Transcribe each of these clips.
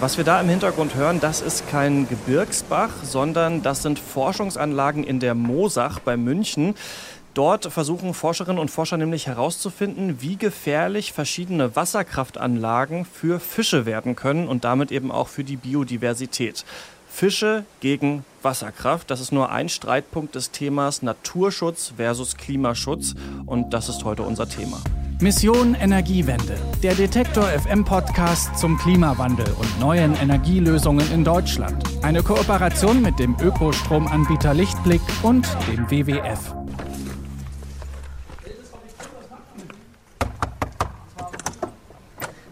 Was wir da im Hintergrund hören, das ist kein Gebirgsbach, sondern das sind Forschungsanlagen in der Mosach bei München. Dort versuchen Forscherinnen und Forscher nämlich herauszufinden, wie gefährlich verschiedene Wasserkraftanlagen für Fische werden können und damit eben auch für die Biodiversität. Fische gegen Wasserkraft, das ist nur ein Streitpunkt des Themas Naturschutz versus Klimaschutz und das ist heute unser Thema. Mission Energiewende, der Detektor FM Podcast zum Klimawandel und neuen Energielösungen in Deutschland. Eine Kooperation mit dem Ökostromanbieter Lichtblick und dem WWF.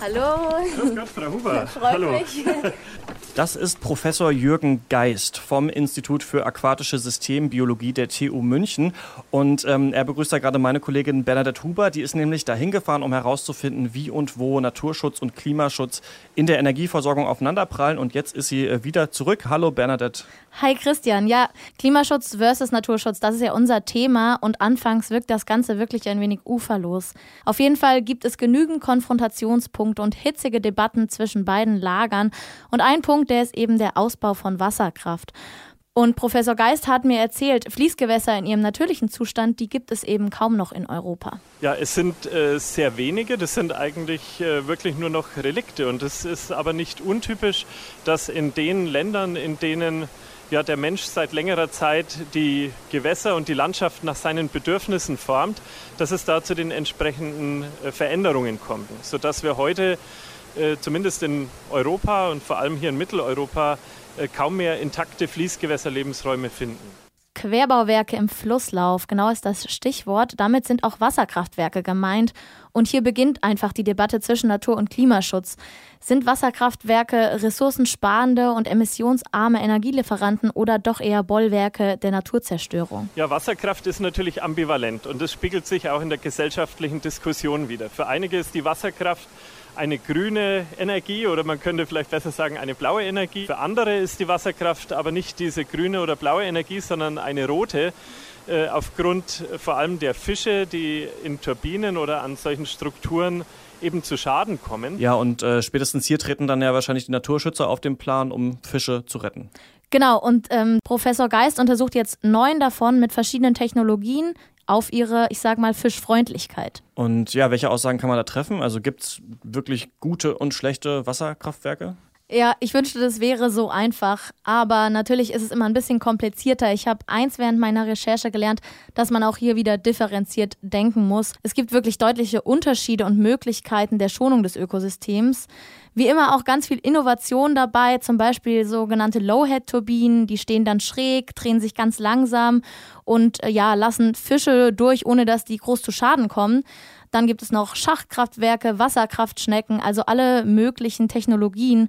Hallo. Grüß Gott, Frau Huber. Freut Hallo. mich. Das ist Professor Jürgen Geist vom Institut für Aquatische Systembiologie der TU München. Und ähm, er begrüßt da gerade meine Kollegin Bernadette Huber. Die ist nämlich dahin gefahren, um herauszufinden, wie und wo Naturschutz und Klimaschutz in der Energieversorgung aufeinanderprallen. Und jetzt ist sie äh, wieder zurück. Hallo Bernadette. Hi Christian. Ja, Klimaschutz versus Naturschutz, das ist ja unser Thema. Und anfangs wirkt das Ganze wirklich ein wenig uferlos. Auf jeden Fall gibt es genügend Konfrontationspunkte und hitzige Debatten zwischen beiden Lagern. Und ein Punkt, der ist eben der Ausbau von Wasserkraft. Und Professor Geist hat mir erzählt, Fließgewässer in ihrem natürlichen Zustand, die gibt es eben kaum noch in Europa. Ja, es sind äh, sehr wenige. Das sind eigentlich äh, wirklich nur noch Relikte. Und es ist aber nicht untypisch, dass in den Ländern, in denen ja, der Mensch seit längerer Zeit die Gewässer und die Landschaft nach seinen Bedürfnissen formt, dass es da zu den entsprechenden äh, Veränderungen kommt. Sodass wir heute äh, zumindest in Europa und vor allem hier in Mitteleuropa äh, kaum mehr intakte Fließgewässerlebensräume finden. Querbauwerke im Flusslauf, genau ist das Stichwort. Damit sind auch Wasserkraftwerke gemeint. Und hier beginnt einfach die Debatte zwischen Natur- und Klimaschutz. Sind Wasserkraftwerke ressourcensparende und emissionsarme Energielieferanten oder doch eher Bollwerke der Naturzerstörung? Ja, Wasserkraft ist natürlich ambivalent und das spiegelt sich auch in der gesellschaftlichen Diskussion wieder. Für einige ist die Wasserkraft eine grüne Energie oder man könnte vielleicht besser sagen eine blaue Energie. Für andere ist die Wasserkraft aber nicht diese grüne oder blaue Energie, sondern eine rote. Äh, aufgrund vor allem der Fische, die in Turbinen oder an solchen Strukturen eben zu Schaden kommen. Ja, und äh, spätestens hier treten dann ja wahrscheinlich die Naturschützer auf den Plan, um Fische zu retten. Genau, und ähm, Professor Geist untersucht jetzt neun davon mit verschiedenen Technologien auf ihre, ich sag mal, Fischfreundlichkeit. Und ja, welche Aussagen kann man da treffen? Also gibt es wirklich gute und schlechte Wasserkraftwerke? Ja, ich wünschte, das wäre so einfach, aber natürlich ist es immer ein bisschen komplizierter. Ich habe eins während meiner Recherche gelernt, dass man auch hier wieder differenziert denken muss. Es gibt wirklich deutliche Unterschiede und Möglichkeiten der Schonung des Ökosystems. Wie immer auch ganz viel Innovation dabei, zum Beispiel sogenannte Low-Head-Turbinen, die stehen dann schräg, drehen sich ganz langsam und äh, ja, lassen Fische durch, ohne dass die groß zu Schaden kommen. Dann gibt es noch Schachtkraftwerke, Wasserkraftschnecken, also alle möglichen Technologien.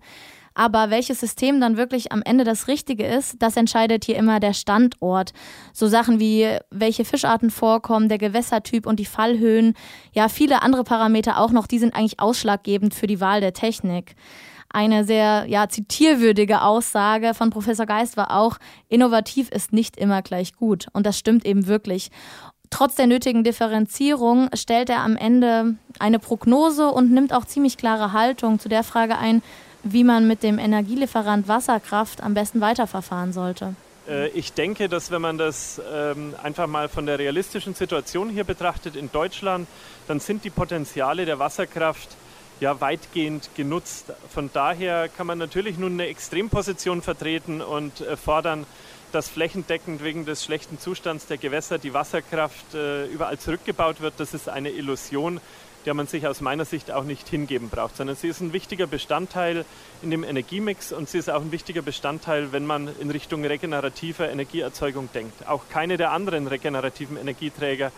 Aber welches System dann wirklich am Ende das Richtige ist, das entscheidet hier immer der Standort. So Sachen wie, welche Fischarten vorkommen, der Gewässertyp und die Fallhöhen. Ja, viele andere Parameter auch noch, die sind eigentlich ausschlaggebend für die Wahl der Technik. Eine sehr ja, zitierwürdige Aussage von Professor Geist war auch, innovativ ist nicht immer gleich gut. Und das stimmt eben wirklich. Trotz der nötigen Differenzierung stellt er am Ende eine Prognose und nimmt auch ziemlich klare Haltung zu der Frage ein, wie man mit dem Energielieferant Wasserkraft am besten weiterverfahren sollte. Äh, ich denke, dass wenn man das ähm, einfach mal von der realistischen Situation hier betrachtet in Deutschland, dann sind die Potenziale der Wasserkraft ja weitgehend genutzt. Von daher kann man natürlich nun eine Extremposition vertreten und äh, fordern, dass flächendeckend wegen des schlechten Zustands der Gewässer die Wasserkraft äh, überall zurückgebaut wird. Das ist eine Illusion, der man sich aus meiner Sicht auch nicht hingeben braucht, sondern sie ist ein wichtiger Bestandteil in dem Energiemix und sie ist auch ein wichtiger Bestandteil, wenn man in Richtung regenerativer Energieerzeugung denkt. Auch keine der anderen regenerativen Energieträger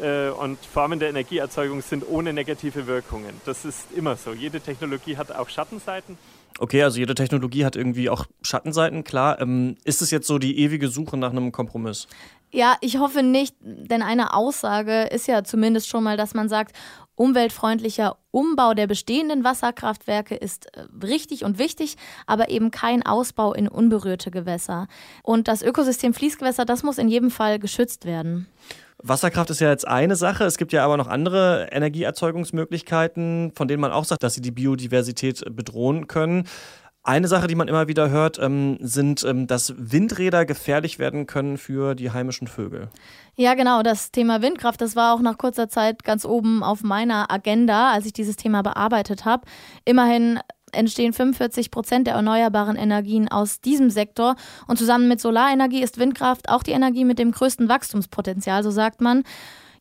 äh, und Formen der Energieerzeugung sind ohne negative Wirkungen. Das ist immer so. Jede Technologie hat auch Schattenseiten. Okay, also jede Technologie hat irgendwie auch Schattenseiten, klar. Ähm, ist es jetzt so die ewige Suche nach einem Kompromiss? Ja, ich hoffe nicht, denn eine Aussage ist ja zumindest schon mal, dass man sagt, umweltfreundlicher Umbau der bestehenden Wasserkraftwerke ist äh, richtig und wichtig, aber eben kein Ausbau in unberührte Gewässer. Und das Ökosystem Fließgewässer, das muss in jedem Fall geschützt werden. Wasserkraft ist ja jetzt eine Sache. Es gibt ja aber noch andere Energieerzeugungsmöglichkeiten, von denen man auch sagt, dass sie die Biodiversität bedrohen können. Eine Sache, die man immer wieder hört, ähm, sind, ähm, dass Windräder gefährlich werden können für die heimischen Vögel. Ja, genau. Das Thema Windkraft, das war auch nach kurzer Zeit ganz oben auf meiner Agenda, als ich dieses Thema bearbeitet habe. Immerhin entstehen 45 Prozent der erneuerbaren Energien aus diesem Sektor. Und zusammen mit Solarenergie ist Windkraft auch die Energie mit dem größten Wachstumspotenzial, so sagt man.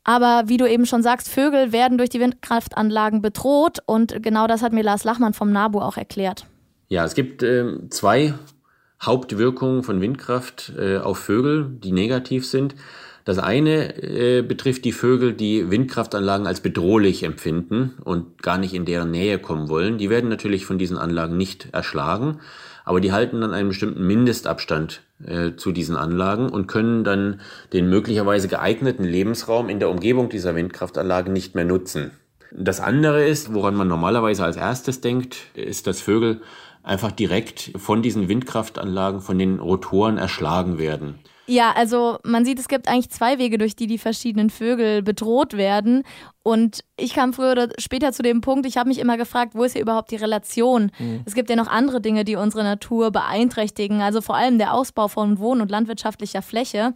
Aber wie du eben schon sagst, Vögel werden durch die Windkraftanlagen bedroht. Und genau das hat mir Lars Lachmann vom NABU auch erklärt. Ja, es gibt äh, zwei Hauptwirkungen von Windkraft äh, auf Vögel, die negativ sind. Das eine äh, betrifft die Vögel, die Windkraftanlagen als bedrohlich empfinden und gar nicht in deren Nähe kommen wollen. Die werden natürlich von diesen Anlagen nicht erschlagen, aber die halten dann einen bestimmten Mindestabstand äh, zu diesen Anlagen und können dann den möglicherweise geeigneten Lebensraum in der Umgebung dieser Windkraftanlagen nicht mehr nutzen. Das andere ist, woran man normalerweise als erstes denkt, ist, dass Vögel einfach direkt von diesen Windkraftanlagen, von den Rotoren erschlagen werden. Ja, also man sieht, es gibt eigentlich zwei Wege, durch die die verschiedenen Vögel bedroht werden. Und ich kam früher oder später zu dem Punkt, ich habe mich immer gefragt, wo ist hier überhaupt die Relation? Mhm. Es gibt ja noch andere Dinge, die unsere Natur beeinträchtigen, also vor allem der Ausbau von Wohn- und landwirtschaftlicher Fläche.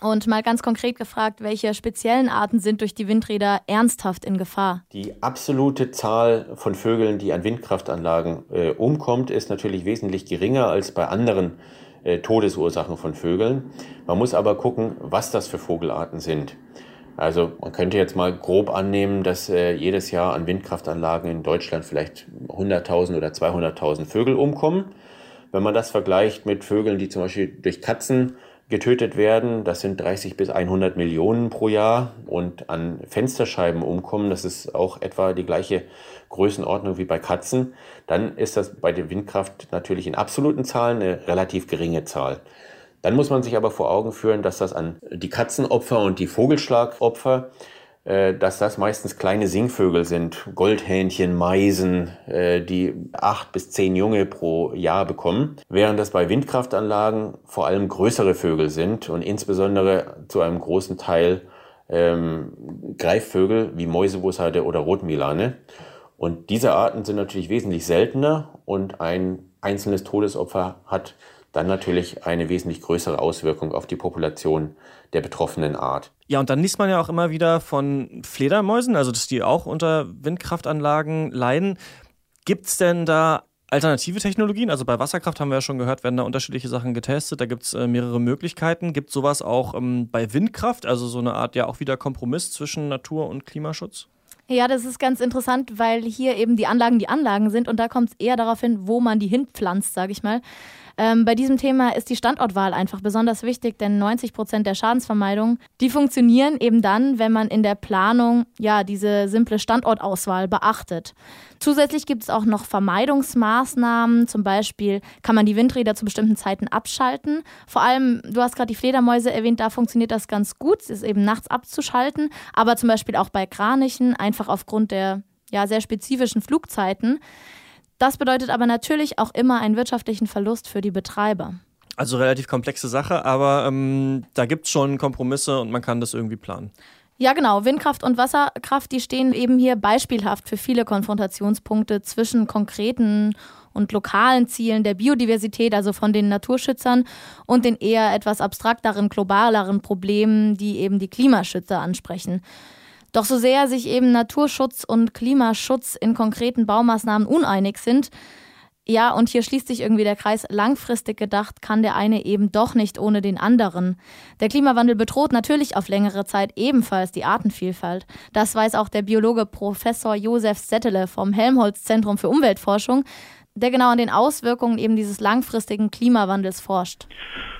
Und mal ganz konkret gefragt, welche speziellen Arten sind durch die Windräder ernsthaft in Gefahr? Die absolute Zahl von Vögeln, die an Windkraftanlagen äh, umkommt, ist natürlich wesentlich geringer als bei anderen äh, Todesursachen von Vögeln. Man muss aber gucken, was das für Vogelarten sind. Also man könnte jetzt mal grob annehmen, dass äh, jedes Jahr an Windkraftanlagen in Deutschland vielleicht 100.000 oder 200.000 Vögel umkommen. Wenn man das vergleicht mit Vögeln, die zum Beispiel durch Katzen getötet werden. Das sind 30 bis 100 Millionen pro Jahr. Und an Fensterscheiben umkommen, das ist auch etwa die gleiche Größenordnung wie bei Katzen. Dann ist das bei der Windkraft natürlich in absoluten Zahlen eine relativ geringe Zahl. Dann muss man sich aber vor Augen führen, dass das an die Katzenopfer und die Vogelschlagopfer dass das meistens kleine Singvögel sind, Goldhähnchen, Meisen, äh, die acht bis zehn Junge pro Jahr bekommen, während das bei Windkraftanlagen vor allem größere Vögel sind und insbesondere zu einem großen Teil ähm, Greifvögel wie Mäusebussarde oder Rotmilane. Und diese Arten sind natürlich wesentlich seltener und ein einzelnes Todesopfer hat dann natürlich eine wesentlich größere Auswirkung auf die Population der betroffenen Art. Ja, und dann liest man ja auch immer wieder von Fledermäusen, also dass die auch unter Windkraftanlagen leiden. Gibt es denn da alternative Technologien? Also bei Wasserkraft haben wir ja schon gehört, werden da unterschiedliche Sachen getestet. Da gibt es äh, mehrere Möglichkeiten. Gibt es sowas auch ähm, bei Windkraft, also so eine Art ja auch wieder Kompromiss zwischen Natur und Klimaschutz? Ja, das ist ganz interessant, weil hier eben die Anlagen die Anlagen sind und da kommt es eher darauf hin, wo man die hinpflanzt, sage ich mal. Ähm, bei diesem Thema ist die Standortwahl einfach besonders wichtig, denn 90 Prozent der Schadensvermeidung, die funktionieren eben dann, wenn man in der Planung ja diese simple Standortauswahl beachtet. Zusätzlich gibt es auch noch Vermeidungsmaßnahmen, zum Beispiel kann man die Windräder zu bestimmten Zeiten abschalten. Vor allem, du hast gerade die Fledermäuse erwähnt, da funktioniert das ganz gut, es ist eben nachts abzuschalten, aber zum Beispiel auch bei Kranichen, einfach aufgrund der ja, sehr spezifischen Flugzeiten. Das bedeutet aber natürlich auch immer einen wirtschaftlichen Verlust für die Betreiber. Also relativ komplexe Sache, aber ähm, da gibt es schon Kompromisse und man kann das irgendwie planen. Ja, genau. Windkraft und Wasserkraft, die stehen eben hier beispielhaft für viele Konfrontationspunkte zwischen konkreten und lokalen Zielen der Biodiversität, also von den Naturschützern, und den eher etwas abstrakteren, globaleren Problemen, die eben die Klimaschützer ansprechen. Doch so sehr sich eben Naturschutz und Klimaschutz in konkreten Baumaßnahmen uneinig sind, ja, und hier schließt sich irgendwie der Kreis. Langfristig gedacht kann der eine eben doch nicht ohne den anderen. Der Klimawandel bedroht natürlich auf längere Zeit ebenfalls die Artenvielfalt. Das weiß auch der Biologe Professor Josef Settele vom Helmholtz Zentrum für Umweltforschung, der genau an den Auswirkungen eben dieses langfristigen Klimawandels forscht.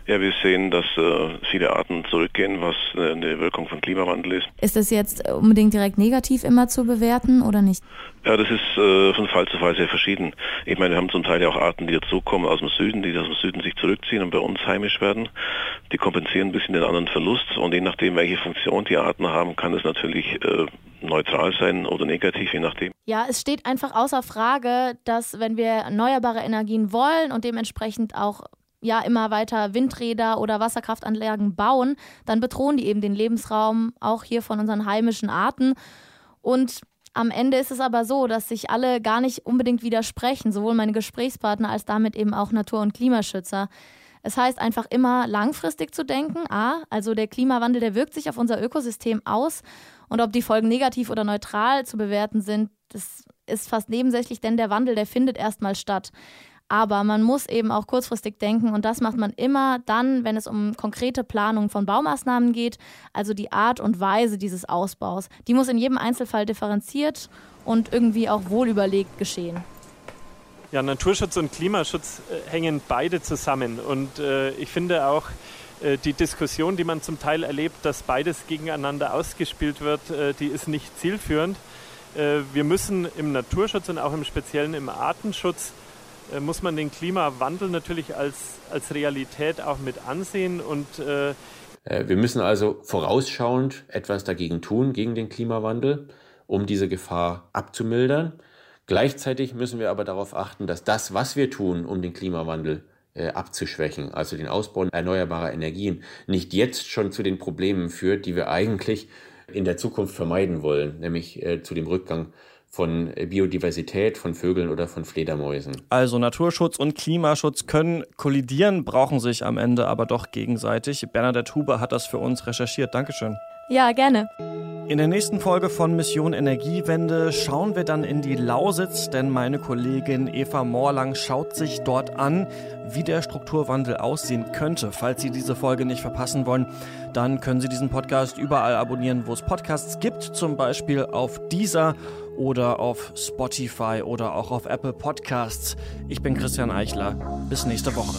Ja, wir sehen, dass äh, viele Arten zurückgehen, was äh, eine Wirkung von Klimawandel ist. Ist das jetzt unbedingt direkt negativ immer zu bewerten oder nicht? Ja, das ist äh, von Fall zu Fall sehr verschieden. Ich meine, wir haben zum Teil ja auch Arten, die dazukommen aus dem Süden, die aus dem Süden sich zurückziehen und bei uns heimisch werden. Die kompensieren ein bisschen den anderen Verlust und je nachdem, welche Funktion die Arten haben, kann es natürlich äh, neutral sein oder negativ, je nachdem. Ja, es steht einfach außer Frage, dass wenn wir erneuerbare Energien wollen und dementsprechend auch ja immer weiter Windräder oder Wasserkraftanlagen bauen, dann bedrohen die eben den Lebensraum auch hier von unseren heimischen Arten. Und Am Ende ist es aber so, dass sich alle gar nicht unbedingt widersprechen, sowohl meine Gesprächspartner als damit eben auch Natur- und Klimaschützer. Es heißt einfach immer langfristig zu denken. A, also der Klimawandel, der wirkt sich auf unser Ökosystem aus. Und ob die Folgen negativ oder neutral zu bewerten sind, das ist fast nebensächlich, denn der Wandel, der findet erstmal statt. Aber man muss eben auch kurzfristig denken und das macht man immer dann, wenn es um konkrete Planung von Baumaßnahmen geht, also die Art und Weise dieses Ausbaus. Die muss in jedem Einzelfall differenziert und irgendwie auch wohlüberlegt geschehen. Ja, Naturschutz und Klimaschutz äh, hängen beide zusammen. Und äh, ich finde auch äh, die Diskussion, die man zum Teil erlebt, dass beides gegeneinander ausgespielt wird, äh, die ist nicht zielführend. Wir müssen im Naturschutz und auch im Speziellen im Artenschutz muss man den Klimawandel natürlich als, als Realität auch mit ansehen und wir müssen also vorausschauend etwas dagegen tun, gegen den Klimawandel, um diese Gefahr abzumildern. Gleichzeitig müssen wir aber darauf achten, dass das, was wir tun, um den Klimawandel äh, abzuschwächen, also den Ausbau erneuerbarer Energien, nicht jetzt schon zu den Problemen führt, die wir eigentlich in der Zukunft vermeiden wollen, nämlich äh, zu dem Rückgang von Biodiversität, von Vögeln oder von Fledermäusen. Also Naturschutz und Klimaschutz können kollidieren, brauchen sich am Ende aber doch gegenseitig. Bernadette Huber hat das für uns recherchiert. Dankeschön. Ja, gerne. In der nächsten Folge von Mission Energiewende schauen wir dann in die Lausitz, denn meine Kollegin Eva Morlang schaut sich dort an, wie der Strukturwandel aussehen könnte. Falls Sie diese Folge nicht verpassen wollen, dann können Sie diesen Podcast überall abonnieren, wo es Podcasts gibt, zum Beispiel auf dieser oder auf Spotify oder auch auf Apple Podcasts. Ich bin Christian Eichler. Bis nächste Woche.